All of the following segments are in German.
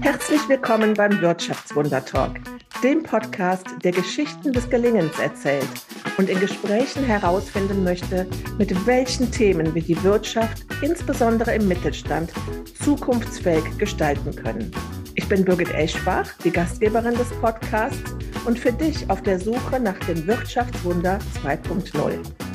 Herzlich willkommen beim Wirtschaftswunder Talk, dem Podcast, der Geschichten des Gelingens erzählt und in Gesprächen herausfinden möchte, mit welchen Themen wir die Wirtschaft, insbesondere im Mittelstand, zukunftsfähig gestalten können. Ich bin Birgit Eschbach, die Gastgeberin des Podcasts und für dich auf der Suche nach dem Wirtschaftswunder 2.0.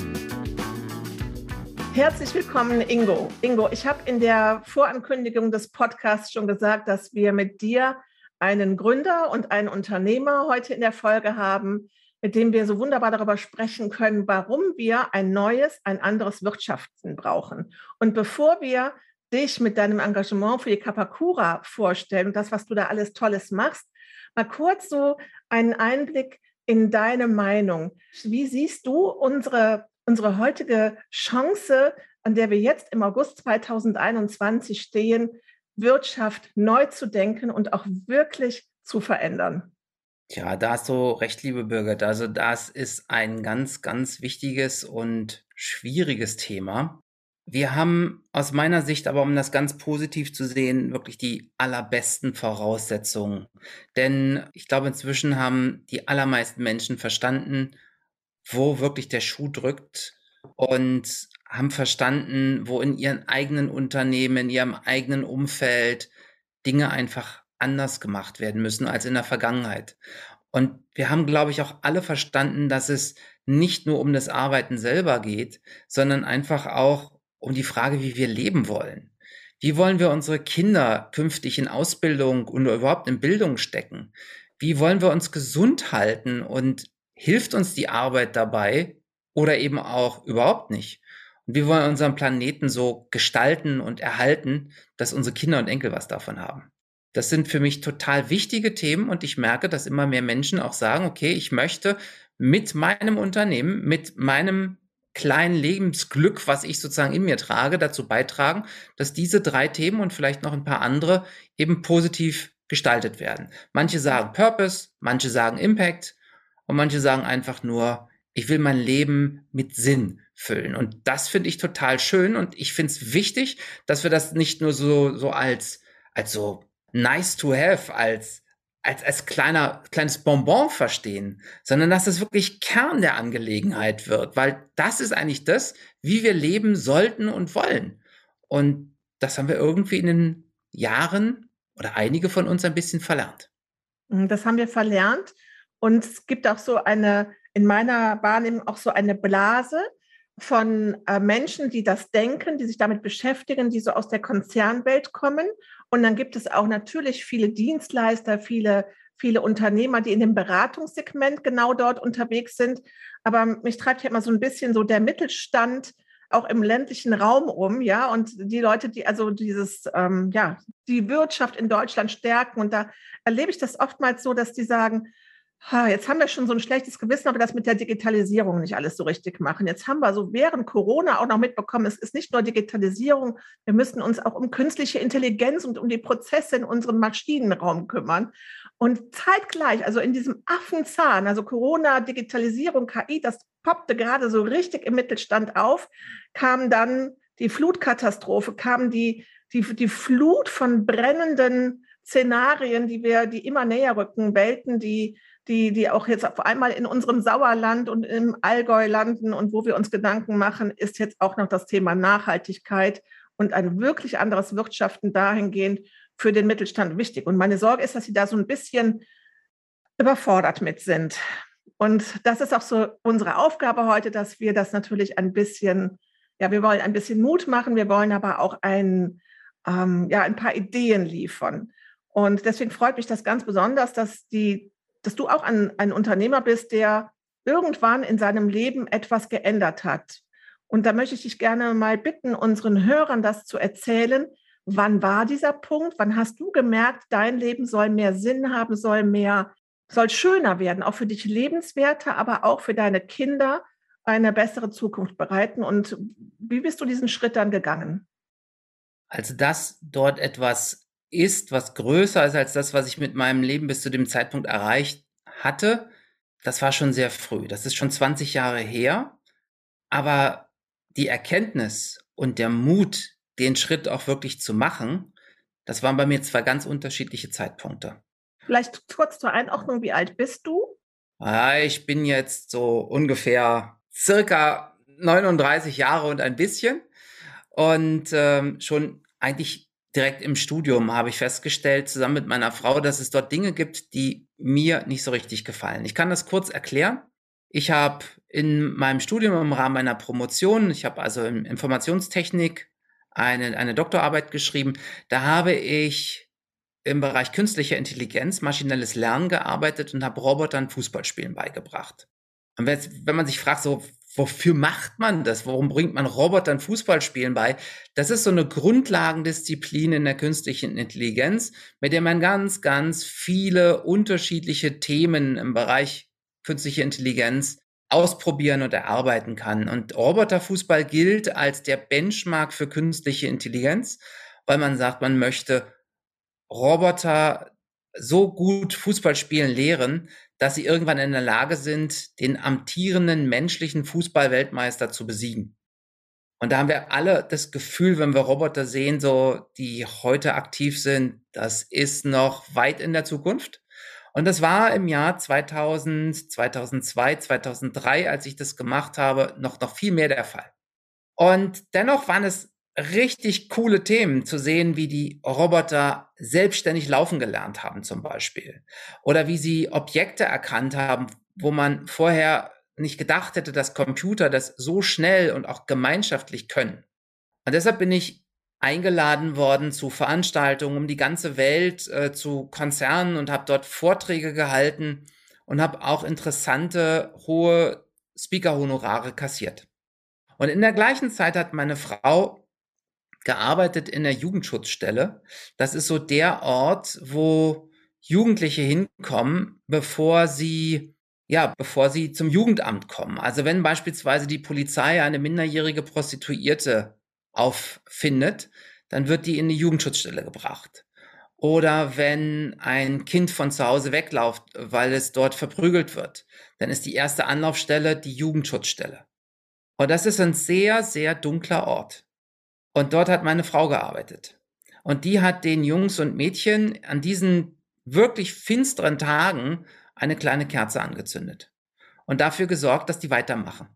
Herzlich willkommen, Ingo. Ingo, ich habe in der Vorankündigung des Podcasts schon gesagt, dass wir mit dir einen Gründer und einen Unternehmer heute in der Folge haben, mit dem wir so wunderbar darüber sprechen können, warum wir ein neues, ein anderes Wirtschaften brauchen. Und bevor wir dich mit deinem Engagement für die Kapakura vorstellen und das, was du da alles Tolles machst, mal kurz so einen Einblick in deine Meinung. Wie siehst du unsere unsere heutige Chance, an der wir jetzt im August 2021 stehen, Wirtschaft neu zu denken und auch wirklich zu verändern. Ja, da hast du recht, liebe Birgit. Also das ist ein ganz, ganz wichtiges und schwieriges Thema. Wir haben aus meiner Sicht aber, um das ganz positiv zu sehen, wirklich die allerbesten Voraussetzungen. Denn ich glaube, inzwischen haben die allermeisten Menschen verstanden, wo wirklich der Schuh drückt und haben verstanden, wo in ihren eigenen Unternehmen, in ihrem eigenen Umfeld Dinge einfach anders gemacht werden müssen als in der Vergangenheit. Und wir haben, glaube ich, auch alle verstanden, dass es nicht nur um das Arbeiten selber geht, sondern einfach auch um die Frage, wie wir leben wollen. Wie wollen wir unsere Kinder künftig in Ausbildung und überhaupt in Bildung stecken? Wie wollen wir uns gesund halten und hilft uns die Arbeit dabei oder eben auch überhaupt nicht? Und wir wollen unseren Planeten so gestalten und erhalten, dass unsere Kinder und Enkel was davon haben. Das sind für mich total wichtige Themen und ich merke, dass immer mehr Menschen auch sagen, okay, ich möchte mit meinem Unternehmen, mit meinem kleinen Lebensglück, was ich sozusagen in mir trage, dazu beitragen, dass diese drei Themen und vielleicht noch ein paar andere eben positiv gestaltet werden. Manche sagen Purpose, manche sagen Impact, und manche sagen einfach nur, ich will mein Leben mit Sinn füllen. Und das finde ich total schön und ich finde es wichtig, dass wir das nicht nur so, so als, als so nice to have, als, als, als kleiner, kleines Bonbon verstehen, sondern dass es wirklich Kern der Angelegenheit wird, weil das ist eigentlich das, wie wir leben sollten und wollen. Und das haben wir irgendwie in den Jahren oder einige von uns ein bisschen verlernt. Das haben wir verlernt. Und es gibt auch so eine, in meiner Wahrnehmung auch so eine Blase von äh, Menschen, die das denken, die sich damit beschäftigen, die so aus der Konzernwelt kommen. Und dann gibt es auch natürlich viele Dienstleister, viele, viele Unternehmer, die in dem Beratungssegment genau dort unterwegs sind. Aber mich treibt ja immer so ein bisschen so der Mittelstand auch im ländlichen Raum um, ja, und die Leute, die also dieses, ähm, ja, die Wirtschaft in Deutschland stärken. Und da erlebe ich das oftmals so, dass die sagen, jetzt haben wir schon so ein schlechtes Gewissen, aber das mit der Digitalisierung nicht alles so richtig machen. Jetzt haben wir so während Corona auch noch mitbekommen, es ist nicht nur Digitalisierung, wir müssen uns auch um künstliche Intelligenz und um die Prozesse in unserem Maschinenraum kümmern. Und zeitgleich, also in diesem Affenzahn, also Corona, Digitalisierung, KI, das poppte gerade so richtig im Mittelstand auf, kam dann die Flutkatastrophe, kam die, die, die Flut von brennenden Szenarien, die wir, die immer näher rücken, Welten, die die, die auch jetzt auf einmal in unserem Sauerland und im Allgäu landen und wo wir uns Gedanken machen, ist jetzt auch noch das Thema Nachhaltigkeit und ein wirklich anderes Wirtschaften dahingehend für den Mittelstand wichtig. Und meine Sorge ist, dass sie da so ein bisschen überfordert mit sind. Und das ist auch so unsere Aufgabe heute, dass wir das natürlich ein bisschen, ja, wir wollen ein bisschen Mut machen, wir wollen aber auch ein, ähm, ja, ein paar Ideen liefern. Und deswegen freut mich das ganz besonders, dass die dass du auch ein, ein Unternehmer bist, der irgendwann in seinem Leben etwas geändert hat. Und da möchte ich dich gerne mal bitten, unseren Hörern das zu erzählen. Wann war dieser Punkt? Wann hast du gemerkt, dein Leben soll mehr Sinn haben, soll mehr, soll schöner werden, auch für dich lebenswerter, aber auch für deine Kinder eine bessere Zukunft bereiten? Und wie bist du diesen Schritt dann gegangen? Also, dass dort etwas ist, was größer ist als das, was ich mit meinem Leben bis zu dem Zeitpunkt erreicht hatte, das war schon sehr früh. Das ist schon 20 Jahre her. Aber die Erkenntnis und der Mut, den Schritt auch wirklich zu machen, das waren bei mir zwei ganz unterschiedliche Zeitpunkte. Vielleicht kurz zur Einordnung, wie alt bist du? Ja, ich bin jetzt so ungefähr circa 39 Jahre und ein bisschen. Und ähm, schon eigentlich direkt im Studium habe ich festgestellt, zusammen mit meiner Frau, dass es dort Dinge gibt, die mir nicht so richtig gefallen. Ich kann das kurz erklären. Ich habe in meinem Studium im Rahmen meiner Promotion, ich habe also in Informationstechnik eine, eine Doktorarbeit geschrieben. Da habe ich im Bereich künstlicher Intelligenz, maschinelles Lernen gearbeitet und habe Robotern Fußballspielen beigebracht. Und wenn man sich fragt, so, wofür macht man das? Warum bringt man Robotern Fußballspielen bei? Das ist so eine Grundlagendisziplin in der künstlichen Intelligenz, mit der man ganz, ganz viele unterschiedliche Themen im Bereich künstliche Intelligenz ausprobieren und erarbeiten kann. Und Roboterfußball gilt als der Benchmark für künstliche Intelligenz, weil man sagt, man möchte Roboter so gut Fußball spielen lehren, dass sie irgendwann in der Lage sind, den amtierenden menschlichen Fußballweltmeister zu besiegen. Und da haben wir alle das Gefühl, wenn wir Roboter sehen, so, die heute aktiv sind, das ist noch weit in der Zukunft. Und das war im Jahr 2000, 2002, 2003, als ich das gemacht habe, noch, noch viel mehr der Fall. Und dennoch waren es richtig coole Themen zu sehen, wie die Roboter selbstständig laufen gelernt haben zum Beispiel. Oder wie sie Objekte erkannt haben, wo man vorher nicht gedacht hätte, dass Computer das so schnell und auch gemeinschaftlich können. Und deshalb bin ich eingeladen worden zu Veranstaltungen um die ganze Welt, äh, zu Konzernen und habe dort Vorträge gehalten und habe auch interessante hohe Speaker-Honorare kassiert. Und in der gleichen Zeit hat meine Frau gearbeitet in der Jugendschutzstelle. Das ist so der Ort, wo Jugendliche hinkommen, bevor sie ja, bevor sie zum Jugendamt kommen. Also wenn beispielsweise die Polizei eine minderjährige Prostituierte auffindet, dann wird die in die Jugendschutzstelle gebracht. Oder wenn ein Kind von zu Hause wegläuft, weil es dort verprügelt wird, dann ist die erste Anlaufstelle die Jugendschutzstelle. Und das ist ein sehr, sehr dunkler Ort. Und dort hat meine Frau gearbeitet. Und die hat den Jungs und Mädchen an diesen wirklich finsteren Tagen eine kleine Kerze angezündet und dafür gesorgt, dass die weitermachen.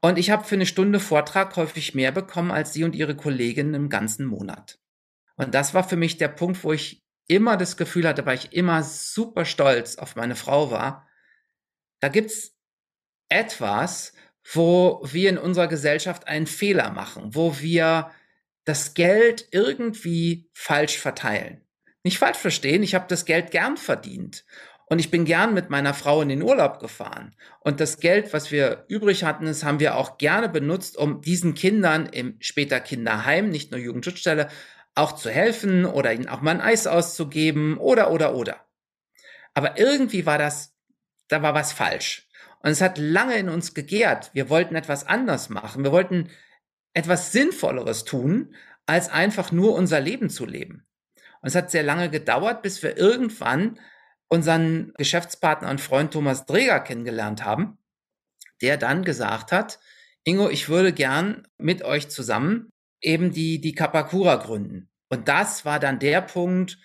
Und ich habe für eine Stunde Vortrag häufig mehr bekommen als sie und ihre Kolleginnen im ganzen Monat. Und das war für mich der Punkt, wo ich immer das Gefühl hatte, weil ich immer super stolz auf meine Frau war. Da gibt's etwas, wo wir in unserer Gesellschaft einen Fehler machen, wo wir das Geld irgendwie falsch verteilen. Nicht falsch verstehen, ich habe das Geld gern verdient und ich bin gern mit meiner Frau in den Urlaub gefahren. Und das Geld, was wir übrig hatten, das haben wir auch gerne benutzt, um diesen Kindern im später Kinderheim, nicht nur Jugendschutzstelle, auch zu helfen oder ihnen auch mal ein Eis auszugeben oder, oder, oder. Aber irgendwie war das, da war was falsch. Und es hat lange in uns gegärt. Wir wollten etwas anders machen. Wir wollten etwas Sinnvolleres tun, als einfach nur unser Leben zu leben. Und es hat sehr lange gedauert, bis wir irgendwann unseren Geschäftspartner und Freund Thomas Dreger kennengelernt haben, der dann gesagt hat, Ingo, ich würde gern mit euch zusammen eben die, die Kapakura gründen. Und das war dann der Punkt,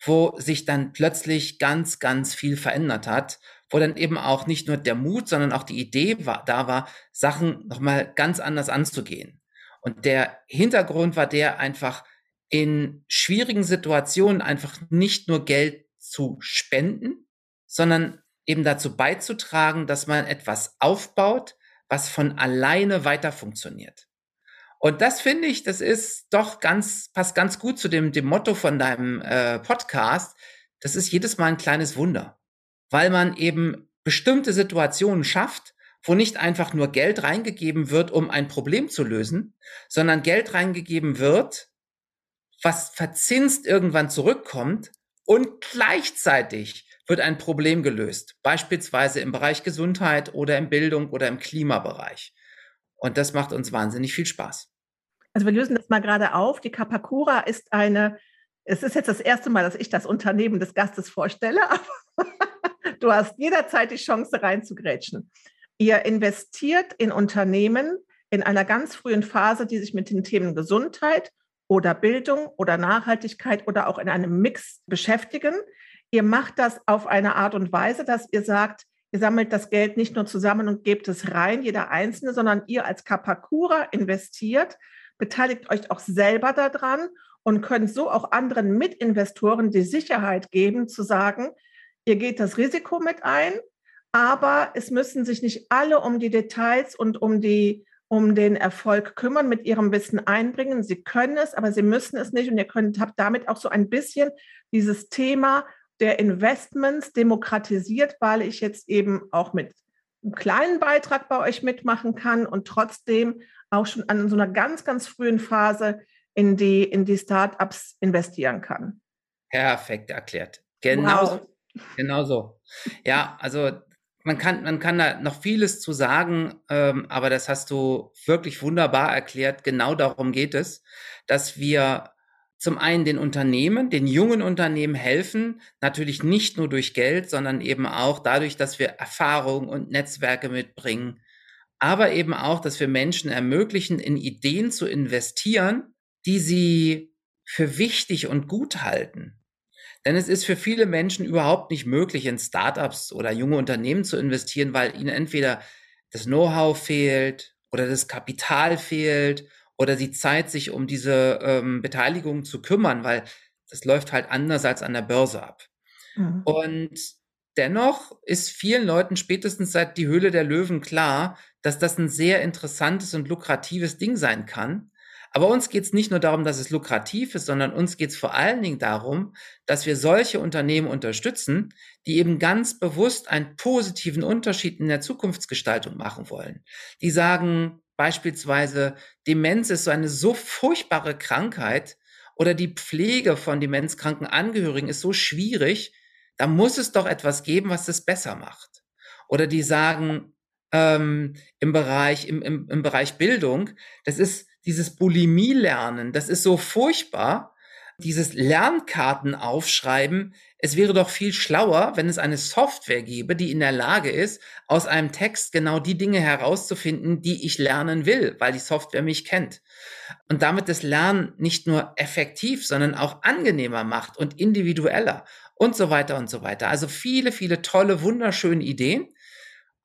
wo sich dann plötzlich ganz, ganz viel verändert hat, wo dann eben auch nicht nur der Mut, sondern auch die Idee war, da war, Sachen nochmal ganz anders anzugehen. Und der Hintergrund war der einfach in schwierigen Situationen einfach nicht nur Geld zu spenden, sondern eben dazu beizutragen, dass man etwas aufbaut, was von alleine weiter funktioniert. Und das finde ich, das ist doch ganz, passt ganz gut zu dem, dem Motto von deinem äh, Podcast. Das ist jedes Mal ein kleines Wunder, weil man eben bestimmte Situationen schafft, wo nicht einfach nur Geld reingegeben wird, um ein Problem zu lösen, sondern Geld reingegeben wird, was verzinst irgendwann zurückkommt, und gleichzeitig wird ein Problem gelöst, beispielsweise im Bereich Gesundheit oder in Bildung oder im Klimabereich. Und das macht uns wahnsinnig viel Spaß. Also wir lösen das mal gerade auf. Die Kapakura ist eine, es ist jetzt das erste Mal, dass ich das Unternehmen des Gastes vorstelle, du hast jederzeit die Chance reinzugrätschen. Ihr investiert in Unternehmen, in einer ganz frühen Phase, die sich mit den Themen Gesundheit oder Bildung oder Nachhaltigkeit oder auch in einem Mix beschäftigen. Ihr macht das auf eine Art und Weise, dass ihr sagt, ihr sammelt das Geld nicht nur zusammen und gebt es rein, jeder Einzelne, sondern ihr als Kapakura investiert, beteiligt euch auch selber daran und könnt so auch anderen Mitinvestoren die Sicherheit geben, zu sagen, ihr geht das Risiko mit ein, aber es müssen sich nicht alle um die Details und um die um den Erfolg kümmern, mit ihrem Wissen einbringen. Sie können es, aber sie müssen es nicht. Und ihr könnt, habt damit auch so ein bisschen dieses Thema der Investments demokratisiert, weil ich jetzt eben auch mit einem kleinen Beitrag bei euch mitmachen kann und trotzdem auch schon an so einer ganz, ganz frühen Phase in die, in die Startups investieren kann. Perfekt erklärt. Genau, wow. Genau so. Ja, also man kann, man kann da noch vieles zu sagen, ähm, aber das hast du wirklich wunderbar erklärt. Genau darum geht es, dass wir zum einen den Unternehmen, den jungen Unternehmen helfen, natürlich nicht nur durch Geld, sondern eben auch dadurch, dass wir Erfahrung und Netzwerke mitbringen, aber eben auch, dass wir Menschen ermöglichen, in Ideen zu investieren, die sie für wichtig und gut halten. Denn es ist für viele Menschen überhaupt nicht möglich, in Startups oder junge Unternehmen zu investieren, weil ihnen entweder das Know-how fehlt oder das Kapital fehlt oder die Zeit, sich um diese ähm, Beteiligung zu kümmern, weil das läuft halt anders als an der Börse ab. Mhm. Und dennoch ist vielen Leuten spätestens seit die Höhle der Löwen klar, dass das ein sehr interessantes und lukratives Ding sein kann. Aber uns geht es nicht nur darum, dass es lukrativ ist, sondern uns geht es vor allen Dingen darum, dass wir solche Unternehmen unterstützen, die eben ganz bewusst einen positiven Unterschied in der Zukunftsgestaltung machen wollen. Die sagen, beispielsweise Demenz ist so eine so furchtbare Krankheit oder die Pflege von demenzkranken Angehörigen ist so schwierig, da muss es doch etwas geben, was es besser macht. Oder die sagen ähm, im Bereich im, im, im Bereich Bildung, das ist dieses Bulimie-Lernen, das ist so furchtbar. Dieses Lernkarten aufschreiben, es wäre doch viel schlauer, wenn es eine Software gäbe, die in der Lage ist, aus einem Text genau die Dinge herauszufinden, die ich lernen will, weil die Software mich kennt. Und damit das Lernen nicht nur effektiv, sondern auch angenehmer macht und individueller und so weiter und so weiter. Also viele, viele tolle, wunderschöne Ideen.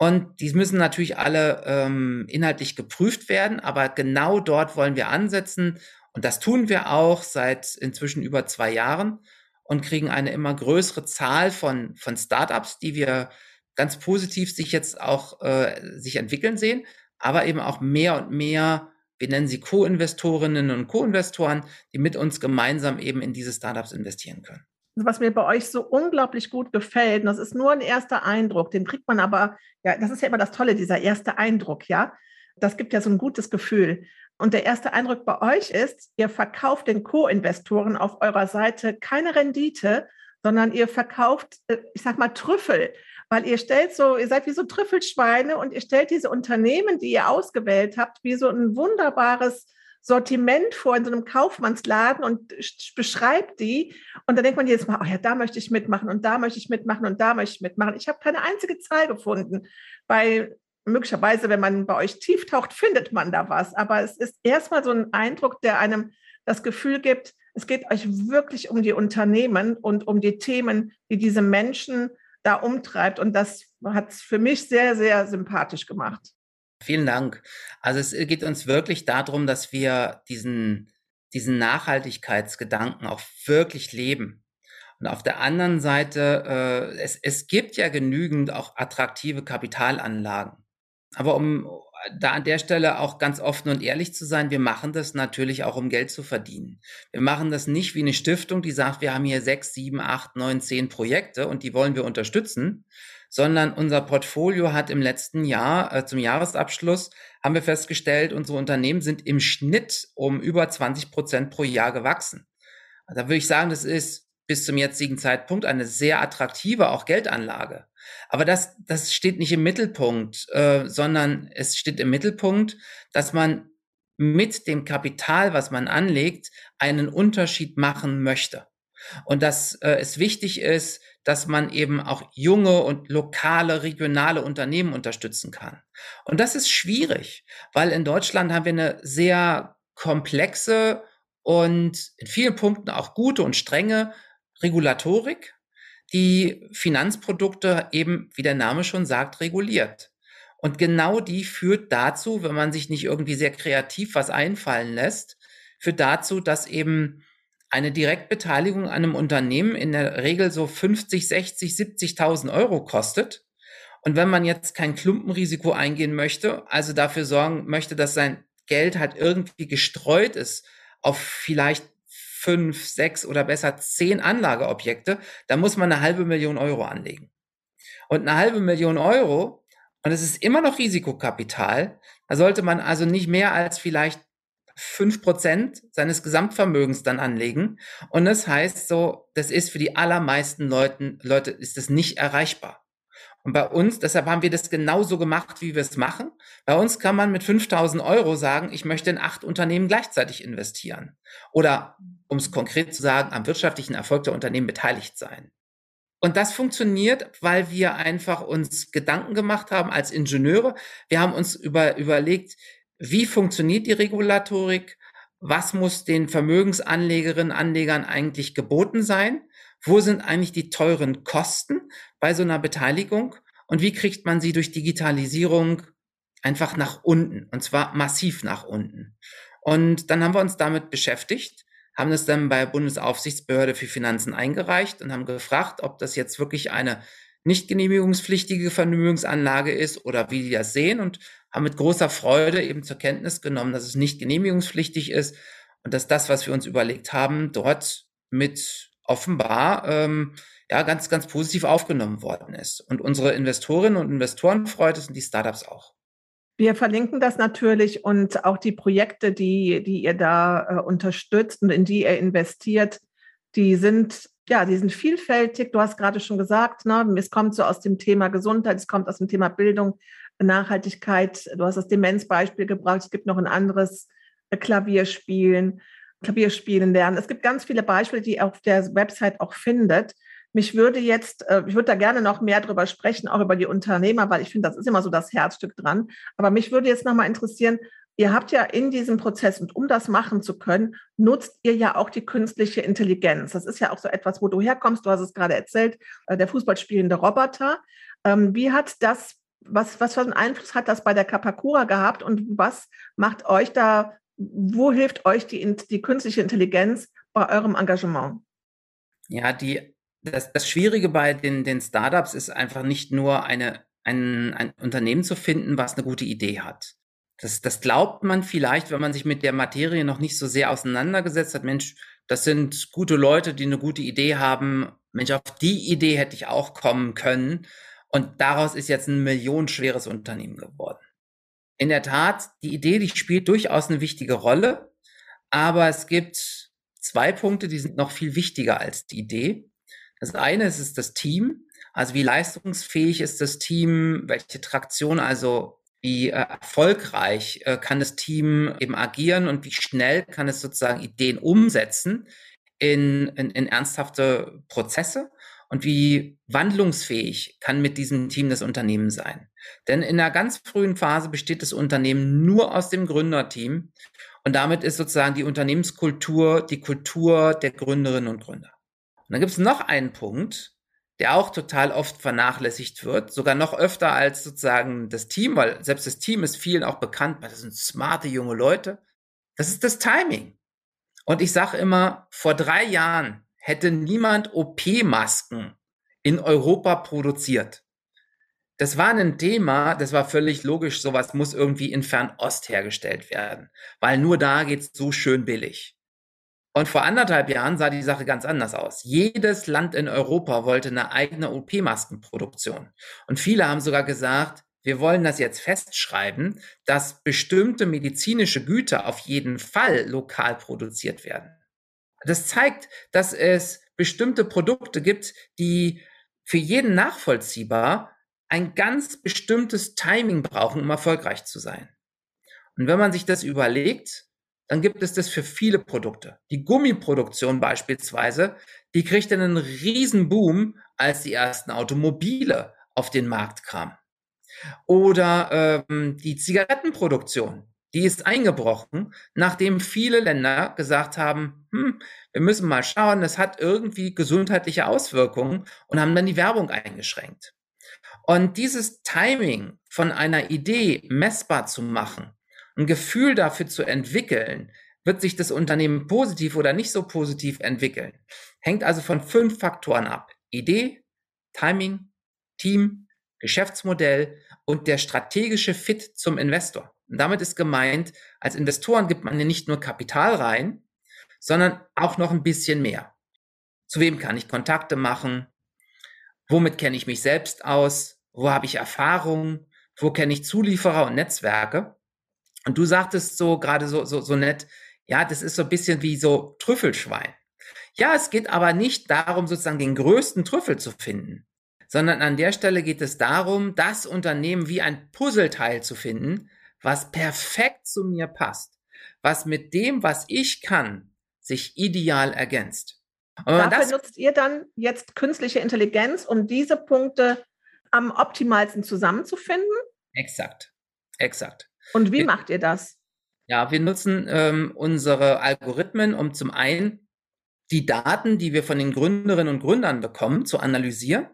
Und die müssen natürlich alle ähm, inhaltlich geprüft werden, aber genau dort wollen wir ansetzen. Und das tun wir auch seit inzwischen über zwei Jahren und kriegen eine immer größere Zahl von, von Startups, die wir ganz positiv sich jetzt auch äh, sich entwickeln sehen, aber eben auch mehr und mehr, wir nennen sie Co-Investorinnen und Co-Investoren, die mit uns gemeinsam eben in diese Startups investieren können. Was mir bei euch so unglaublich gut gefällt, und das ist nur ein erster Eindruck, den kriegt man aber, ja, das ist ja immer das Tolle, dieser erste Eindruck, ja. Das gibt ja so ein gutes Gefühl. Und der erste Eindruck bei euch ist, ihr verkauft den Co-Investoren auf eurer Seite keine Rendite, sondern ihr verkauft, äh, ich sag mal, Trüffel. Weil ihr stellt so, ihr seid wie so Trüffelschweine und ihr stellt diese Unternehmen, die ihr ausgewählt habt, wie so ein wunderbares Sortiment vor in so einem Kaufmannsladen und beschreibt die. Und dann denkt man jedes Mal, oh ja, da möchte ich mitmachen und da möchte ich mitmachen und da möchte ich mitmachen. Ich habe keine einzige Zahl gefunden bei möglicherweise, wenn man bei euch tief taucht, findet man da was. Aber es ist erstmal so ein Eindruck, der einem das Gefühl gibt, es geht euch wirklich um die Unternehmen und um die Themen, die diese Menschen da umtreibt. Und das hat es für mich sehr, sehr sympathisch gemacht. Vielen Dank. Also es geht uns wirklich darum, dass wir diesen, diesen Nachhaltigkeitsgedanken auch wirklich leben. Und auf der anderen Seite, äh, es, es gibt ja genügend auch attraktive Kapitalanlagen. Aber um da an der Stelle auch ganz offen und ehrlich zu sein, wir machen das natürlich auch, um Geld zu verdienen. Wir machen das nicht wie eine Stiftung, die sagt, wir haben hier sechs, sieben, acht, neun, zehn Projekte und die wollen wir unterstützen, sondern unser Portfolio hat im letzten Jahr, äh, zum Jahresabschluss, haben wir festgestellt, unsere Unternehmen sind im Schnitt um über 20 Prozent pro Jahr gewachsen. Da würde ich sagen, das ist bis zum jetzigen Zeitpunkt eine sehr attraktive auch Geldanlage. Aber das, das steht nicht im Mittelpunkt, äh, sondern es steht im Mittelpunkt, dass man mit dem Kapital, was man anlegt, einen Unterschied machen möchte. und dass äh, es wichtig ist, dass man eben auch junge und lokale, regionale Unternehmen unterstützen kann. Und das ist schwierig, weil in Deutschland haben wir eine sehr komplexe und in vielen Punkten auch gute und strenge Regulatorik, die Finanzprodukte eben, wie der Name schon sagt, reguliert. Und genau die führt dazu, wenn man sich nicht irgendwie sehr kreativ was einfallen lässt, führt dazu, dass eben eine Direktbeteiligung an einem Unternehmen in der Regel so 50, 60, 70.000 Euro kostet. Und wenn man jetzt kein Klumpenrisiko eingehen möchte, also dafür sorgen möchte, dass sein Geld halt irgendwie gestreut ist auf vielleicht fünf, sechs oder besser zehn Anlageobjekte, dann muss man eine halbe Million Euro anlegen. Und eine halbe Million Euro, und es ist immer noch Risikokapital, da sollte man also nicht mehr als vielleicht fünf Prozent seines Gesamtvermögens dann anlegen. Und das heißt so, das ist für die allermeisten Leuten, Leute, ist das nicht erreichbar. Und bei uns, deshalb haben wir das genauso gemacht, wie wir es machen. Bei uns kann man mit 5000 Euro sagen, ich möchte in acht Unternehmen gleichzeitig investieren. Oder, um es konkret zu sagen, am wirtschaftlichen Erfolg der Unternehmen beteiligt sein. Und das funktioniert, weil wir einfach uns Gedanken gemacht haben als Ingenieure. Wir haben uns über, überlegt, wie funktioniert die Regulatorik? Was muss den Vermögensanlegerinnen, Anlegern eigentlich geboten sein? Wo sind eigentlich die teuren Kosten bei so einer Beteiligung? Und wie kriegt man sie durch Digitalisierung einfach nach unten? Und zwar massiv nach unten. Und dann haben wir uns damit beschäftigt, haben das dann bei Bundesaufsichtsbehörde für Finanzen eingereicht und haben gefragt, ob das jetzt wirklich eine nicht genehmigungspflichtige Vermögensanlage ist oder wie die das sehen und haben mit großer Freude eben zur Kenntnis genommen, dass es nicht genehmigungspflichtig ist und dass das, was wir uns überlegt haben, dort mit offenbar ähm, ja ganz, ganz positiv aufgenommen worden ist. Und unsere Investorinnen und Investoren freut es und die Startups auch. Wir verlinken das natürlich und auch die Projekte, die, die ihr da äh, unterstützt und in die ihr investiert, die sind ja, die sind vielfältig. Du hast gerade schon gesagt, ne, es kommt so aus dem Thema Gesundheit, es kommt aus dem Thema Bildung, Nachhaltigkeit. Du hast das Demenzbeispiel gebracht. Es gibt noch ein anderes äh, Klavierspielen, Klavierspielen lernen. Es gibt ganz viele Beispiele, die ihr auf der Website auch findet. Mich würde jetzt, äh, ich würde da gerne noch mehr drüber sprechen, auch über die Unternehmer, weil ich finde, das ist immer so das Herzstück dran. Aber mich würde jetzt nochmal interessieren, ihr habt ja in diesem Prozess, und um das machen zu können, nutzt ihr ja auch die künstliche Intelligenz. Das ist ja auch so etwas, wo du herkommst. Du hast es gerade erzählt, äh, der Fußballspielende Roboter. Ähm, wie hat das was, was für einen Einfluss hat das bei der Kapakura gehabt und was macht euch da, wo hilft euch die, die künstliche Intelligenz bei eurem Engagement? Ja, die, das, das Schwierige bei den, den Startups ist einfach nicht nur eine, ein, ein Unternehmen zu finden, was eine gute Idee hat. Das, das glaubt man vielleicht, wenn man sich mit der Materie noch nicht so sehr auseinandergesetzt hat. Mensch, das sind gute Leute, die eine gute Idee haben. Mensch, auf die Idee hätte ich auch kommen können. Und daraus ist jetzt ein millionenschweres Unternehmen geworden. In der Tat, die Idee, die spielt durchaus eine wichtige Rolle, aber es gibt zwei Punkte, die sind noch viel wichtiger als die Idee. Das eine ist, ist das Team. Also wie leistungsfähig ist das Team, welche Traktion, also wie äh, erfolgreich äh, kann das Team eben agieren und wie schnell kann es sozusagen Ideen umsetzen in, in, in ernsthafte Prozesse und wie wandlungsfähig kann mit diesem Team das Unternehmen sein. Denn in einer ganz frühen Phase besteht das Unternehmen nur aus dem Gründerteam und damit ist sozusagen die Unternehmenskultur die Kultur der Gründerinnen und Gründer. Und dann gibt es noch einen Punkt, der auch total oft vernachlässigt wird, sogar noch öfter als sozusagen das Team, weil selbst das Team ist vielen auch bekannt, weil das sind smarte junge Leute. Das ist das Timing. Und ich sage immer, vor drei Jahren hätte niemand OP-Masken in Europa produziert. Das war ein Thema, das war völlig logisch, sowas muss irgendwie in Fernost hergestellt werden, weil nur da geht's so schön billig. Und vor anderthalb Jahren sah die Sache ganz anders aus. Jedes Land in Europa wollte eine eigene OP-Maskenproduktion. Und viele haben sogar gesagt, wir wollen das jetzt festschreiben, dass bestimmte medizinische Güter auf jeden Fall lokal produziert werden. Das zeigt, dass es bestimmte Produkte gibt, die für jeden nachvollziehbar ein ganz bestimmtes Timing brauchen, um erfolgreich zu sein. Und wenn man sich das überlegt, dann gibt es das für viele Produkte. Die Gummiproduktion beispielsweise, die kriegt einen riesen Boom, als die ersten Automobile auf den Markt kamen. Oder ähm, die Zigarettenproduktion, die ist eingebrochen, nachdem viele Länder gesagt haben, hm, wir müssen mal schauen, das hat irgendwie gesundheitliche Auswirkungen und haben dann die Werbung eingeschränkt. Und dieses Timing von einer Idee messbar zu machen, ein Gefühl dafür zu entwickeln, wird sich das Unternehmen positiv oder nicht so positiv entwickeln. Hängt also von fünf Faktoren ab. Idee, Timing, Team, Geschäftsmodell und der strategische Fit zum Investor. Und damit ist gemeint, als Investoren gibt man ja nicht nur Kapital rein, sondern auch noch ein bisschen mehr. Zu wem kann ich Kontakte machen? Womit kenne ich mich selbst aus? Wo habe ich Erfahrungen? Wo kenne ich Zulieferer und Netzwerke? Und du sagtest so gerade so, so, so nett, ja, das ist so ein bisschen wie so Trüffelschwein. Ja, es geht aber nicht darum, sozusagen den größten Trüffel zu finden, sondern an der Stelle geht es darum, das Unternehmen wie ein Puzzleteil zu finden, was perfekt zu mir passt, was mit dem, was ich kann, sich ideal ergänzt. Und Dafür das, nutzt ihr dann jetzt künstliche Intelligenz, um diese Punkte am optimalsten zusammenzufinden? Exakt, exakt. Und wie wir, macht ihr das? Ja, wir nutzen ähm, unsere Algorithmen, um zum einen die Daten, die wir von den Gründerinnen und Gründern bekommen, zu analysieren.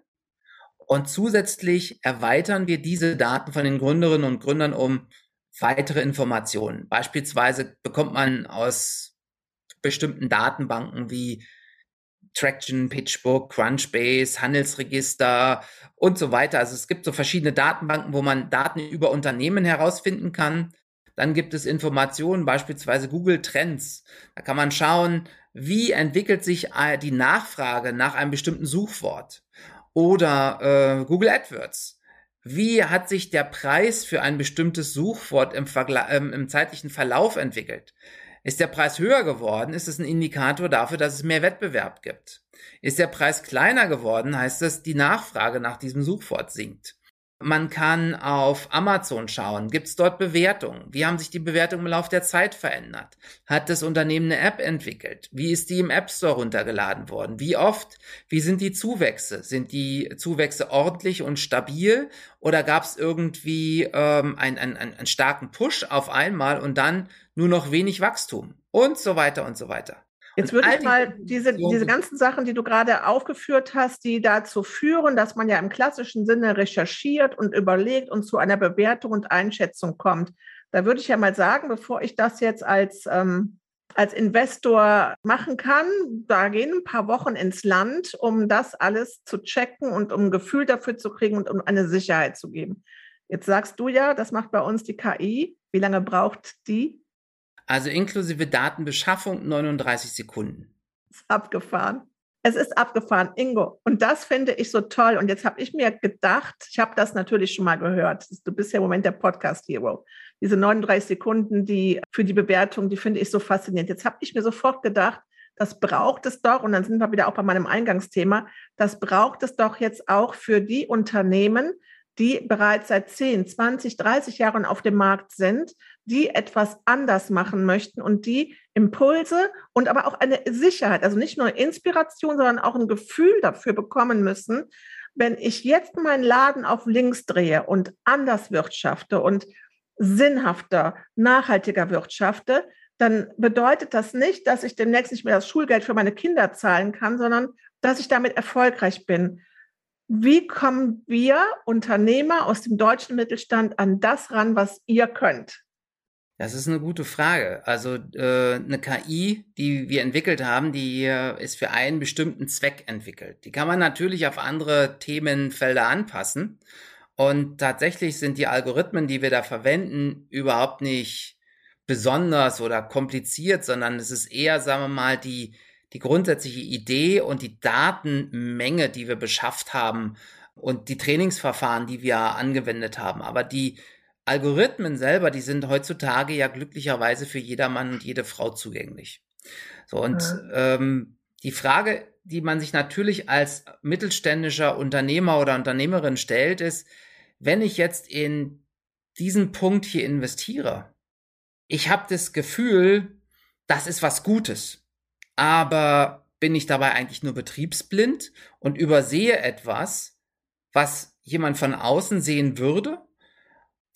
Und zusätzlich erweitern wir diese Daten von den Gründerinnen und Gründern um weitere Informationen. Beispielsweise bekommt man aus bestimmten Datenbanken wie Traction, PitchBook, Crunchbase, Handelsregister und so weiter. Also es gibt so verschiedene Datenbanken, wo man Daten über Unternehmen herausfinden kann. Dann gibt es Informationen, beispielsweise Google Trends. Da kann man schauen, wie entwickelt sich äh, die Nachfrage nach einem bestimmten Suchwort. Oder äh, Google AdWords. Wie hat sich der Preis für ein bestimmtes Suchwort im, Vergla ähm, im zeitlichen Verlauf entwickelt? Ist der Preis höher geworden, ist es ein Indikator dafür, dass es mehr Wettbewerb gibt. Ist der Preis kleiner geworden, heißt es, die Nachfrage nach diesem Suchwort sinkt. Man kann auf Amazon schauen. Gibt es dort Bewertungen? Wie haben sich die Bewertungen im Laufe der Zeit verändert? Hat das Unternehmen eine App entwickelt? Wie ist die im App Store runtergeladen worden? Wie oft? Wie sind die Zuwächse? Sind die Zuwächse ordentlich und stabil? Oder gab es irgendwie ähm, einen, einen, einen starken Push auf einmal und dann nur noch wenig Wachstum? Und so weiter und so weiter. Jetzt würde ich mal diese, diese ganzen Sachen, die du gerade aufgeführt hast, die dazu führen, dass man ja im klassischen Sinne recherchiert und überlegt und zu einer Bewertung und Einschätzung kommt. Da würde ich ja mal sagen, bevor ich das jetzt als, ähm, als Investor machen kann, da gehen ein paar Wochen ins Land, um das alles zu checken und um ein Gefühl dafür zu kriegen und um eine Sicherheit zu geben. Jetzt sagst du ja, das macht bei uns die KI. Wie lange braucht die? Also inklusive Datenbeschaffung 39 Sekunden. Abgefahren. Es ist abgefahren, Ingo. Und das finde ich so toll. Und jetzt habe ich mir gedacht, ich habe das natürlich schon mal gehört. Du bist ja im Moment der Podcast-Hero. Diese 39 Sekunden, die für die Bewertung, die finde ich so faszinierend. Jetzt habe ich mir sofort gedacht, das braucht es doch, und dann sind wir wieder auch bei meinem Eingangsthema, das braucht es doch jetzt auch für die Unternehmen, die bereits seit 10, 20, 30 Jahren auf dem Markt sind, die etwas anders machen möchten und die Impulse und aber auch eine Sicherheit, also nicht nur Inspiration, sondern auch ein Gefühl dafür bekommen müssen, wenn ich jetzt meinen Laden auf links drehe und anders wirtschafte und sinnhafter, nachhaltiger wirtschafte, dann bedeutet das nicht, dass ich demnächst nicht mehr das Schulgeld für meine Kinder zahlen kann, sondern dass ich damit erfolgreich bin. Wie kommen wir Unternehmer aus dem deutschen Mittelstand an das ran, was ihr könnt? Das ist eine gute Frage. Also äh, eine KI, die wir entwickelt haben, die ist für einen bestimmten Zweck entwickelt. Die kann man natürlich auf andere Themenfelder anpassen. Und tatsächlich sind die Algorithmen, die wir da verwenden, überhaupt nicht besonders oder kompliziert, sondern es ist eher, sagen wir mal, die die grundsätzliche Idee und die Datenmenge, die wir beschafft haben und die Trainingsverfahren, die wir angewendet haben. Aber die Algorithmen selber, die sind heutzutage ja glücklicherweise für jedermann und jede Frau zugänglich. So, und ja. ähm, die Frage, die man sich natürlich als mittelständischer Unternehmer oder Unternehmerin stellt, ist, wenn ich jetzt in diesen Punkt hier investiere, ich habe das Gefühl, das ist was Gutes. Aber bin ich dabei eigentlich nur betriebsblind und übersehe etwas, was jemand von außen sehen würde?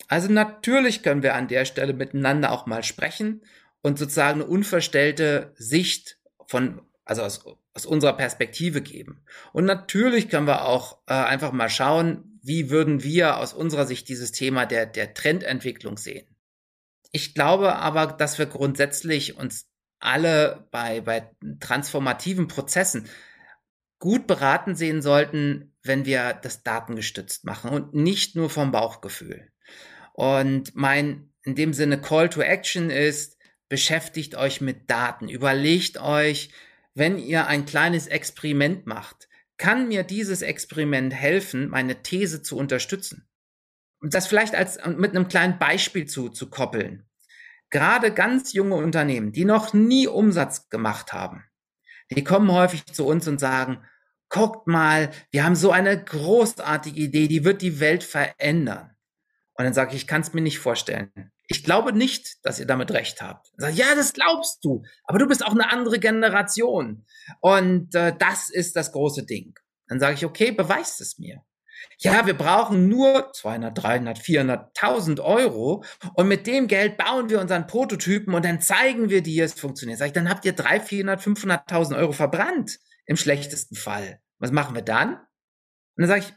Also natürlich können wir an der Stelle miteinander auch mal sprechen und sozusagen eine unverstellte Sicht von, also aus, aus unserer Perspektive geben. Und natürlich können wir auch äh, einfach mal schauen, wie würden wir aus unserer Sicht dieses Thema der, der Trendentwicklung sehen. Ich glaube aber, dass wir grundsätzlich uns alle bei, bei transformativen Prozessen gut beraten sehen sollten, wenn wir das datengestützt machen und nicht nur vom Bauchgefühl. Und mein in dem Sinne Call to Action ist, beschäftigt euch mit Daten, überlegt euch, wenn ihr ein kleines Experiment macht, kann mir dieses Experiment helfen, meine These zu unterstützen? Und das vielleicht als mit einem kleinen Beispiel zu, zu koppeln. Gerade ganz junge Unternehmen, die noch nie Umsatz gemacht haben, die kommen häufig zu uns und sagen, guckt mal, wir haben so eine großartige Idee, die wird die Welt verändern. Und dann sage ich, ich kann es mir nicht vorstellen. Ich glaube nicht, dass ihr damit recht habt. Sag, ja, das glaubst du, aber du bist auch eine andere Generation. Und äh, das ist das große Ding. Dann sage ich, okay, beweist es mir. Ja, wir brauchen nur 200, 300, 400.000 Euro und mit dem Geld bauen wir unseren Prototypen und dann zeigen wir dir, es funktioniert. Sag ich, dann habt ihr 300, 400, 500.000 Euro verbrannt im schlechtesten Fall. Was machen wir dann? Und dann sage ich,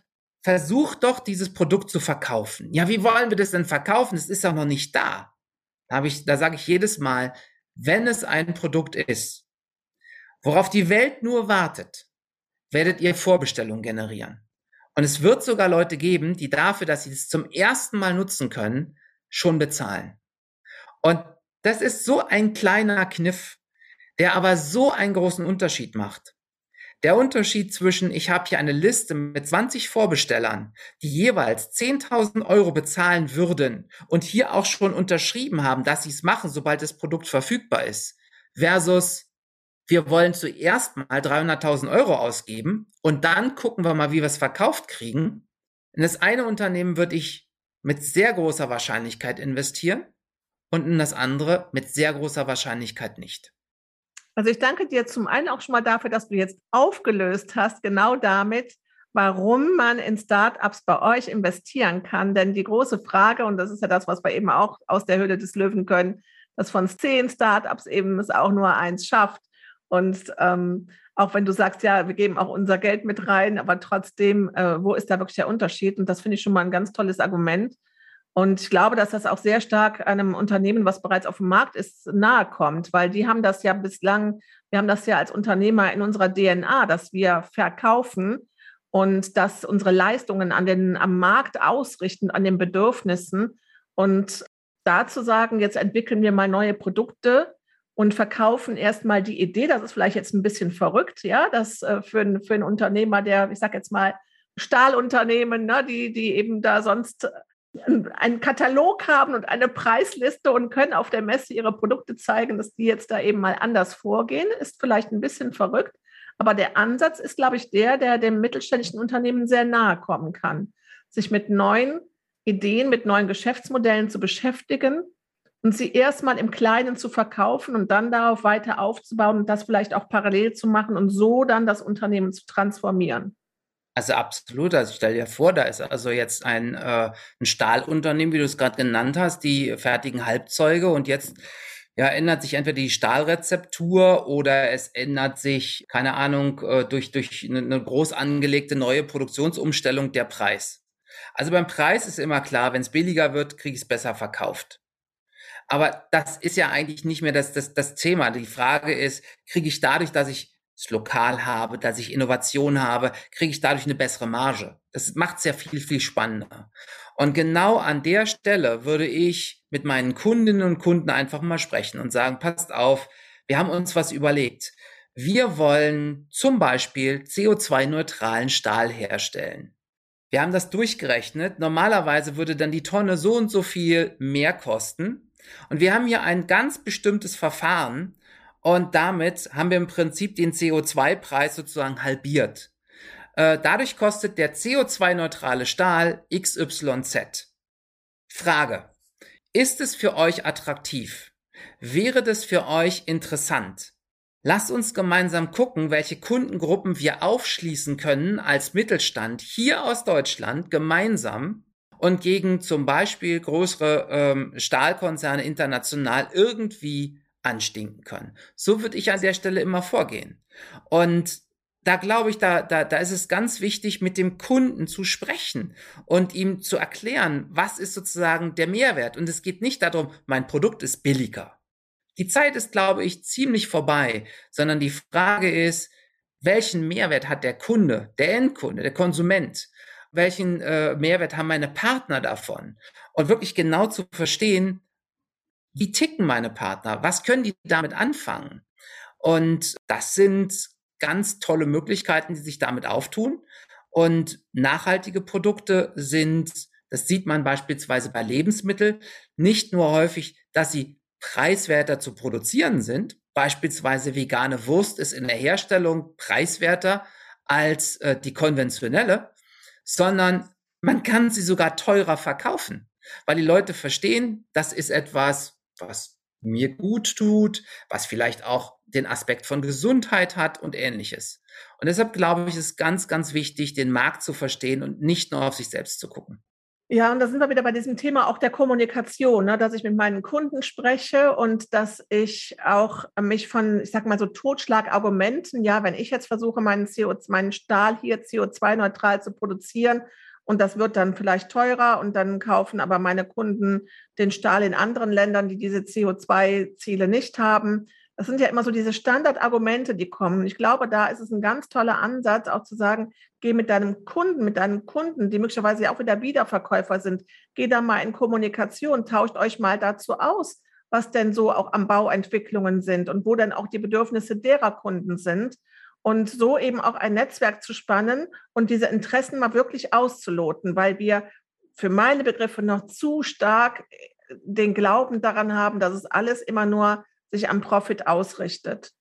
versuch doch dieses Produkt zu verkaufen. Ja, wie wollen wir das denn verkaufen? Es ist ja noch nicht da. Da, ich, da sage ich jedes Mal, wenn es ein Produkt ist, worauf die Welt nur wartet, werdet ihr Vorbestellungen generieren. Und es wird sogar Leute geben, die dafür, dass sie es zum ersten Mal nutzen können, schon bezahlen. Und das ist so ein kleiner Kniff, der aber so einen großen Unterschied macht. Der Unterschied zwischen, ich habe hier eine Liste mit 20 Vorbestellern, die jeweils 10.000 Euro bezahlen würden und hier auch schon unterschrieben haben, dass sie es machen, sobald das Produkt verfügbar ist, versus wir wollen zuerst mal 300.000 Euro ausgeben und dann gucken wir mal, wie wir es verkauft kriegen. In das eine Unternehmen würde ich mit sehr großer Wahrscheinlichkeit investieren und in das andere mit sehr großer Wahrscheinlichkeit nicht. Also ich danke dir zum einen auch schon mal dafür, dass du jetzt aufgelöst hast, genau damit, warum man in Startups bei euch investieren kann. Denn die große Frage, und das ist ja das, was wir eben auch aus der Höhle des Löwen können, dass von zehn Startups eben es auch nur eins schafft. Und ähm, auch wenn du sagst, ja, wir geben auch unser Geld mit rein, aber trotzdem, äh, wo ist da wirklich der Unterschied? Und das finde ich schon mal ein ganz tolles Argument. Und ich glaube, dass das auch sehr stark einem Unternehmen, was bereits auf dem Markt ist, nahe kommt, weil die haben das ja bislang, wir haben das ja als Unternehmer in unserer DNA, dass wir verkaufen und dass unsere Leistungen an den, am Markt ausrichten, an den Bedürfnissen. Und da zu sagen, jetzt entwickeln wir mal neue Produkte und verkaufen erstmal die Idee, das ist vielleicht jetzt ein bisschen verrückt, ja, das äh, für, für einen Unternehmer, der, ich sage jetzt mal, Stahlunternehmen, ne, die, die eben da sonst einen Katalog haben und eine Preisliste und können auf der Messe ihre Produkte zeigen, dass die jetzt da eben mal anders vorgehen, ist vielleicht ein bisschen verrückt. Aber der Ansatz ist, glaube ich, der, der dem mittelständischen Unternehmen sehr nahe kommen kann, sich mit neuen Ideen, mit neuen Geschäftsmodellen zu beschäftigen und sie erstmal im Kleinen zu verkaufen und dann darauf weiter aufzubauen und das vielleicht auch parallel zu machen und so dann das Unternehmen zu transformieren. Also absolut. Also stell dir vor, da ist also jetzt ein, äh, ein Stahlunternehmen, wie du es gerade genannt hast, die fertigen Halbzeuge und jetzt ja, ändert sich entweder die Stahlrezeptur oder es ändert sich, keine Ahnung, äh, durch, durch eine, groß angelegte neue Produktionsumstellung der Preis. Also beim Preis ist immer klar, wenn es billiger wird, kriege ich es besser verkauft. Aber das ist ja eigentlich nicht mehr das, das, das Thema. Die Frage ist, kriege ich dadurch, dass ich Lokal habe, dass ich Innovation habe, kriege ich dadurch eine bessere Marge. Das macht es ja viel, viel spannender. Und genau an der Stelle würde ich mit meinen Kundinnen und Kunden einfach mal sprechen und sagen, passt auf, wir haben uns was überlegt. Wir wollen zum Beispiel CO2-neutralen Stahl herstellen. Wir haben das durchgerechnet. Normalerweise würde dann die Tonne so und so viel mehr kosten. Und wir haben hier ein ganz bestimmtes Verfahren, und damit haben wir im Prinzip den CO2-Preis sozusagen halbiert. Äh, dadurch kostet der CO2-neutrale Stahl XYZ. Frage. Ist es für euch attraktiv? Wäre das für euch interessant? Lasst uns gemeinsam gucken, welche Kundengruppen wir aufschließen können als Mittelstand hier aus Deutschland gemeinsam und gegen zum Beispiel größere ähm, Stahlkonzerne international irgendwie anstinken können. So würde ich an der Stelle immer vorgehen. Und da glaube ich, da, da, da ist es ganz wichtig, mit dem Kunden zu sprechen und ihm zu erklären, was ist sozusagen der Mehrwert. Und es geht nicht darum, mein Produkt ist billiger. Die Zeit ist, glaube ich, ziemlich vorbei, sondern die Frage ist, welchen Mehrwert hat der Kunde, der Endkunde, der Konsument? Welchen äh, Mehrwert haben meine Partner davon? Und wirklich genau zu verstehen, wie ticken meine Partner? Was können die damit anfangen? Und das sind ganz tolle Möglichkeiten, die sich damit auftun. Und nachhaltige Produkte sind, das sieht man beispielsweise bei Lebensmitteln, nicht nur häufig, dass sie preiswerter zu produzieren sind. Beispielsweise vegane Wurst ist in der Herstellung preiswerter als äh, die konventionelle, sondern man kann sie sogar teurer verkaufen, weil die Leute verstehen, das ist etwas, was mir gut tut, was vielleicht auch den Aspekt von Gesundheit hat und ähnliches. Und deshalb glaube ich, ist ganz, ganz wichtig, den Markt zu verstehen und nicht nur auf sich selbst zu gucken. Ja, und da sind wir wieder bei diesem Thema auch der Kommunikation, ne, dass ich mit meinen Kunden spreche und dass ich auch mich von, ich sag mal so Totschlagargumenten, ja, wenn ich jetzt versuche, meinen, CO, meinen Stahl hier CO2-neutral zu produzieren und das wird dann vielleicht teurer und dann kaufen aber meine Kunden den Stahl in anderen Ländern, die diese CO2-Ziele nicht haben, das sind ja immer so diese Standardargumente, die kommen. Ich glaube, da ist es ein ganz toller Ansatz, auch zu sagen, geh mit deinem Kunden, mit deinen Kunden, die möglicherweise ja auch wieder Wiederverkäufer sind, geh da mal in Kommunikation, tauscht euch mal dazu aus, was denn so auch am Bauentwicklungen sind und wo denn auch die Bedürfnisse derer Kunden sind. Und so eben auch ein Netzwerk zu spannen und diese Interessen mal wirklich auszuloten, weil wir für meine Begriffe noch zu stark den Glauben daran haben, dass es alles immer nur sich am Profit ausrichtet.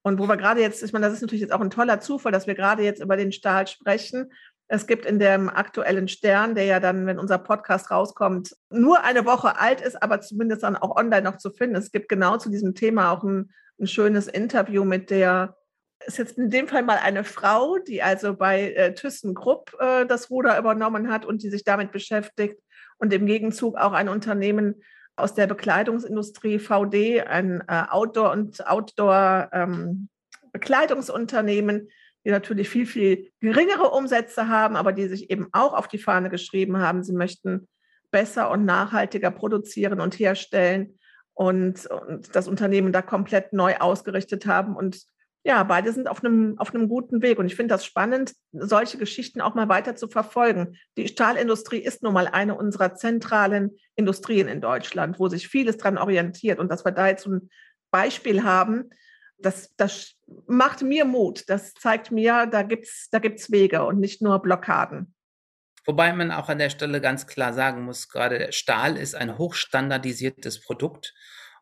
Und wo wir gerade jetzt, ich meine, das ist natürlich jetzt auch ein toller Zufall, dass wir gerade jetzt über den Stahl sprechen. Es gibt in dem aktuellen Stern, der ja dann, wenn unser Podcast rauskommt, nur eine Woche alt ist, aber zumindest dann auch online noch zu finden. Es gibt genau zu diesem Thema auch ein, ein schönes Interview mit der, ist jetzt in dem Fall mal eine Frau, die also bei äh, ThyssenKrupp äh, das Ruder übernommen hat und die sich damit beschäftigt und im Gegenzug auch ein Unternehmen aus der Bekleidungsindustrie VD, ein äh, Outdoor- und Outdoor-Bekleidungsunternehmen, ähm, die natürlich viel, viel geringere Umsätze haben, aber die sich eben auch auf die Fahne geschrieben haben, sie möchten besser und nachhaltiger produzieren und herstellen und, und das Unternehmen da komplett neu ausgerichtet haben und ja, beide sind auf einem, auf einem guten Weg. Und ich finde das spannend, solche Geschichten auch mal weiter zu verfolgen. Die Stahlindustrie ist nun mal eine unserer zentralen Industrien in Deutschland, wo sich vieles dran orientiert. Und dass wir da jetzt ein Beispiel haben, das, das macht mir Mut. Das zeigt mir, da gibt's da gibt's Wege und nicht nur Blockaden. Wobei man auch an der Stelle ganz klar sagen muss, gerade Stahl ist ein hochstandardisiertes Produkt.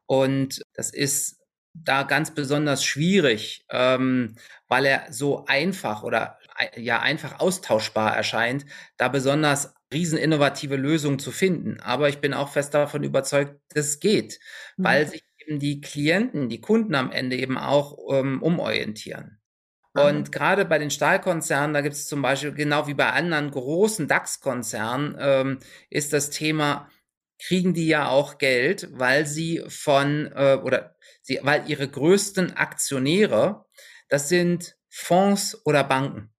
Und das ist da ganz besonders schwierig, ähm, weil er so einfach oder ja einfach austauschbar erscheint, da besonders rieseninnovative Lösungen zu finden. Aber ich bin auch fest davon überzeugt, das geht, mhm. weil sich eben die Klienten, die Kunden am Ende eben auch ähm, umorientieren. Und mhm. gerade bei den Stahlkonzernen, da gibt es zum Beispiel, genau wie bei anderen großen DAX-Konzernen, ähm, ist das Thema, kriegen die ja auch Geld, weil sie von äh, oder sie, weil ihre größten Aktionäre, das sind Fonds oder Banken.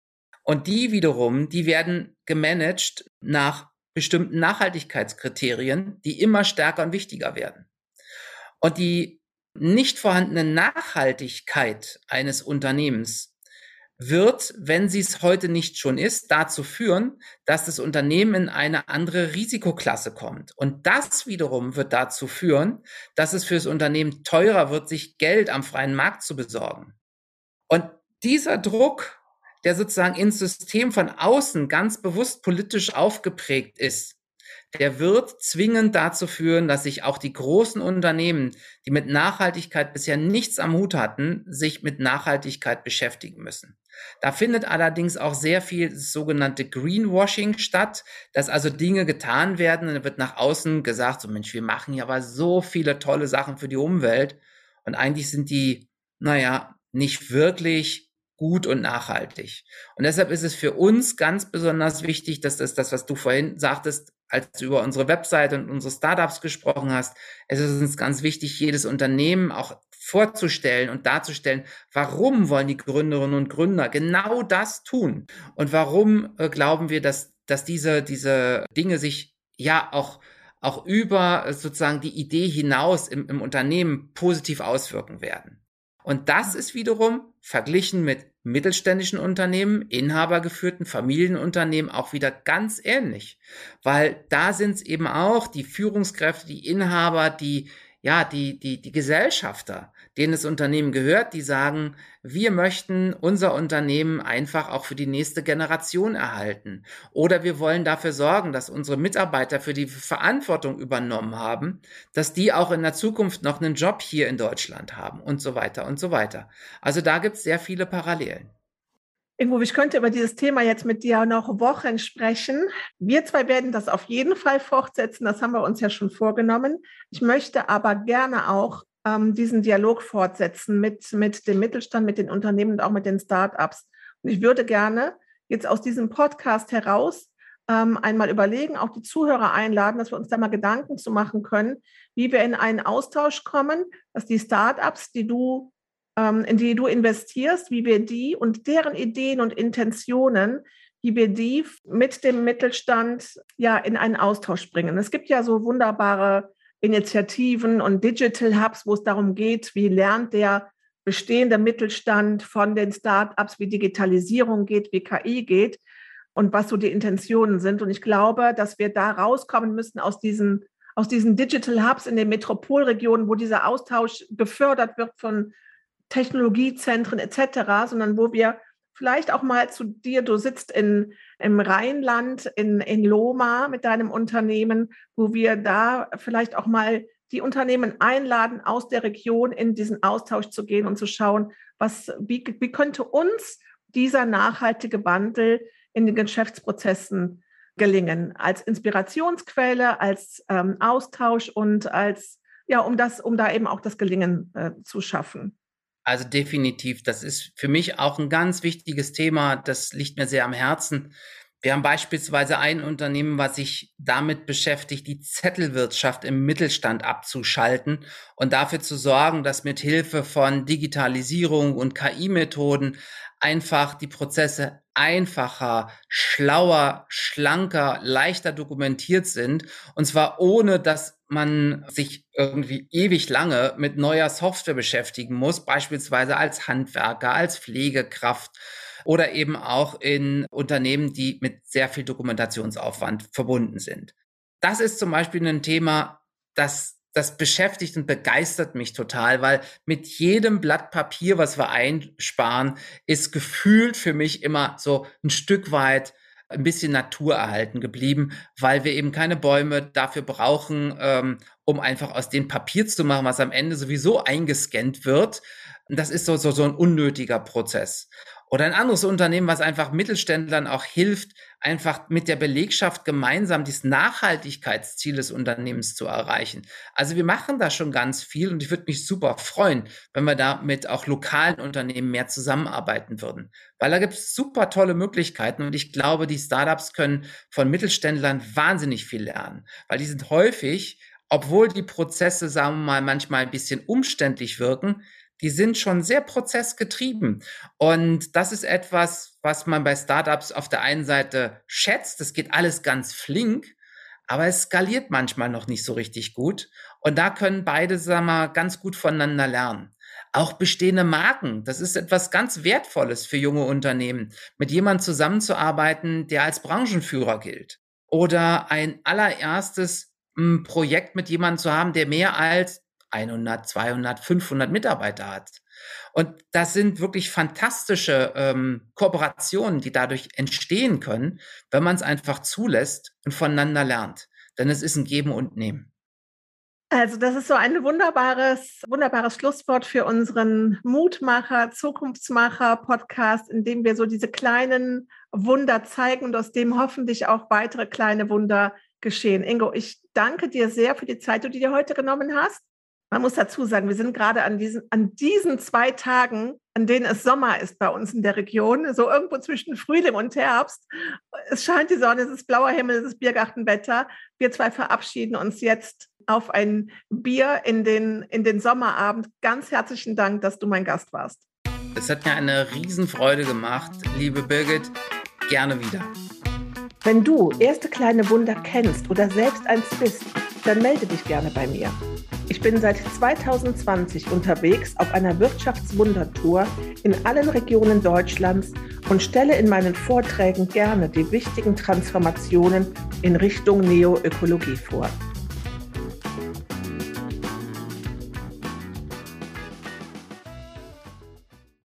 Und die wiederum, die werden gemanagt nach bestimmten Nachhaltigkeitskriterien, die immer stärker und wichtiger werden. Und die nicht vorhandene Nachhaltigkeit eines Unternehmens wird, wenn sie es heute nicht schon ist, dazu führen, dass das Unternehmen in eine andere Risikoklasse kommt. Und das wiederum wird dazu führen, dass es für das Unternehmen teurer wird, sich Geld am freien Markt zu besorgen. Und dieser Druck, der sozusagen ins System von außen ganz bewusst politisch aufgeprägt ist, der wird zwingend dazu führen, dass sich auch die großen Unternehmen, die mit Nachhaltigkeit bisher nichts am Hut hatten, sich mit Nachhaltigkeit beschäftigen müssen. Da findet allerdings auch sehr viel sogenannte Greenwashing statt, dass also Dinge getan werden und dann wird nach außen gesagt, so Mensch, wir machen ja aber so viele tolle Sachen für die Umwelt und eigentlich sind die, naja, nicht wirklich gut und nachhaltig. Und deshalb ist es für uns ganz besonders wichtig, dass das, das was du vorhin sagtest, als du über unsere Website und unsere Startups gesprochen hast, es ist uns ganz wichtig, jedes Unternehmen auch vorzustellen und darzustellen, warum wollen die Gründerinnen und Gründer genau das tun und warum äh, glauben wir, dass, dass diese, diese Dinge sich ja auch auch über sozusagen die Idee hinaus im, im Unternehmen positiv auswirken werden. Und das ist wiederum verglichen mit mittelständischen Unternehmen, inhabergeführten Familienunternehmen auch wieder ganz ähnlich, weil da sind es eben auch die Führungskräfte, die Inhaber, die ja, die, die, die Gesellschafter, denen das Unternehmen gehört, die sagen, wir möchten unser Unternehmen einfach auch für die nächste Generation erhalten. Oder wir wollen dafür sorgen, dass unsere Mitarbeiter für die Verantwortung übernommen haben, dass die auch in der Zukunft noch einen Job hier in Deutschland haben und so weiter und so weiter. Also da gibt es sehr viele Parallelen. Ingo, ich könnte über dieses Thema jetzt mit dir noch Wochen sprechen. Wir zwei werden das auf jeden Fall fortsetzen. Das haben wir uns ja schon vorgenommen. Ich möchte aber gerne auch ähm, diesen Dialog fortsetzen mit, mit dem Mittelstand, mit den Unternehmen und auch mit den Startups. Und ich würde gerne jetzt aus diesem Podcast heraus ähm, einmal überlegen, auch die Zuhörer einladen, dass wir uns da mal Gedanken zu machen können, wie wir in einen Austausch kommen, dass die Startups, die du in die du investierst, wie wir die und deren Ideen und Intentionen, wie wir die mit dem Mittelstand ja in einen Austausch bringen. Es gibt ja so wunderbare Initiativen und Digital Hubs, wo es darum geht, wie lernt der bestehende Mittelstand von den Start-ups, wie Digitalisierung geht, wie KI geht und was so die Intentionen sind. Und ich glaube, dass wir da rauskommen müssen aus diesen, aus diesen Digital Hubs in den Metropolregionen, wo dieser Austausch gefördert wird von Technologiezentren etc., sondern wo wir vielleicht auch mal zu dir, du sitzt in, im Rheinland, in, in Loma mit deinem Unternehmen, wo wir da vielleicht auch mal die Unternehmen einladen, aus der Region in diesen Austausch zu gehen und zu schauen, was, wie, wie könnte uns dieser nachhaltige Wandel in den Geschäftsprozessen gelingen, als Inspirationsquelle, als ähm, Austausch und als, ja, um das, um da eben auch das Gelingen äh, zu schaffen. Also definitiv, das ist für mich auch ein ganz wichtiges Thema. Das liegt mir sehr am Herzen. Wir haben beispielsweise ein Unternehmen, was sich damit beschäftigt, die Zettelwirtschaft im Mittelstand abzuschalten und dafür zu sorgen, dass mit Hilfe von Digitalisierung und KI-Methoden einfach die Prozesse einfacher, schlauer, schlanker, leichter dokumentiert sind. Und zwar ohne, dass man sich irgendwie ewig lange mit neuer Software beschäftigen muss, beispielsweise als Handwerker, als Pflegekraft oder eben auch in Unternehmen, die mit sehr viel Dokumentationsaufwand verbunden sind. Das ist zum Beispiel ein Thema, das das beschäftigt und begeistert mich total, weil mit jedem Blatt Papier, was wir einsparen, ist gefühlt für mich immer so ein Stück weit ein bisschen Natur erhalten geblieben, weil wir eben keine Bäume dafür brauchen, ähm, um einfach aus dem Papier zu machen, was am Ende sowieso eingescannt wird. Das ist so, so, so ein unnötiger Prozess. Oder ein anderes Unternehmen, was einfach Mittelständlern auch hilft, einfach mit der Belegschaft gemeinsam dieses Nachhaltigkeitsziel des Unternehmens zu erreichen. Also wir machen da schon ganz viel und ich würde mich super freuen, wenn wir da mit auch lokalen Unternehmen mehr zusammenarbeiten würden. Weil da gibt es super tolle Möglichkeiten und ich glaube, die Startups können von Mittelständlern wahnsinnig viel lernen, weil die sind häufig obwohl die Prozesse, sagen wir mal, manchmal ein bisschen umständlich wirken, die sind schon sehr prozessgetrieben. Und das ist etwas, was man bei Startups auf der einen Seite schätzt. Das geht alles ganz flink, aber es skaliert manchmal noch nicht so richtig gut. Und da können beide, sagen wir, ganz gut voneinander lernen. Auch bestehende Marken, das ist etwas ganz Wertvolles für junge Unternehmen, mit jemandem zusammenzuarbeiten, der als Branchenführer gilt. Oder ein allererstes hm, Projekt mit jemandem zu haben, der mehr als 100, 200, 500 Mitarbeiter hat. Und das sind wirklich fantastische ähm, Kooperationen, die dadurch entstehen können, wenn man es einfach zulässt und voneinander lernt. denn es ist ein Geben und Nehmen. Also das ist so ein wunderbares, wunderbares Schlusswort für unseren Mutmacher, Zukunftsmacher Podcast, in dem wir so diese kleinen Wunder zeigen und aus dem hoffentlich auch weitere kleine Wunder geschehen. Ingo, ich danke dir sehr für die Zeit, die du dir heute genommen hast. Man muss dazu sagen, wir sind gerade an diesen, an diesen zwei Tagen, an denen es Sommer ist bei uns in der Region, so irgendwo zwischen Frühling und Herbst. Es scheint die Sonne, es ist blauer Himmel, es ist Biergartenwetter. Wir zwei verabschieden uns jetzt auf ein Bier in den, in den Sommerabend. Ganz herzlichen Dank, dass du mein Gast warst. Es hat mir eine Riesenfreude gemacht, liebe Birgit. Gerne wieder. Wenn du erste kleine Wunder kennst oder selbst eins bist, dann melde dich gerne bei mir. Ich bin seit 2020 unterwegs auf einer Wirtschaftswundertour in allen Regionen Deutschlands und stelle in meinen Vorträgen gerne die wichtigen Transformationen in Richtung Neoökologie vor.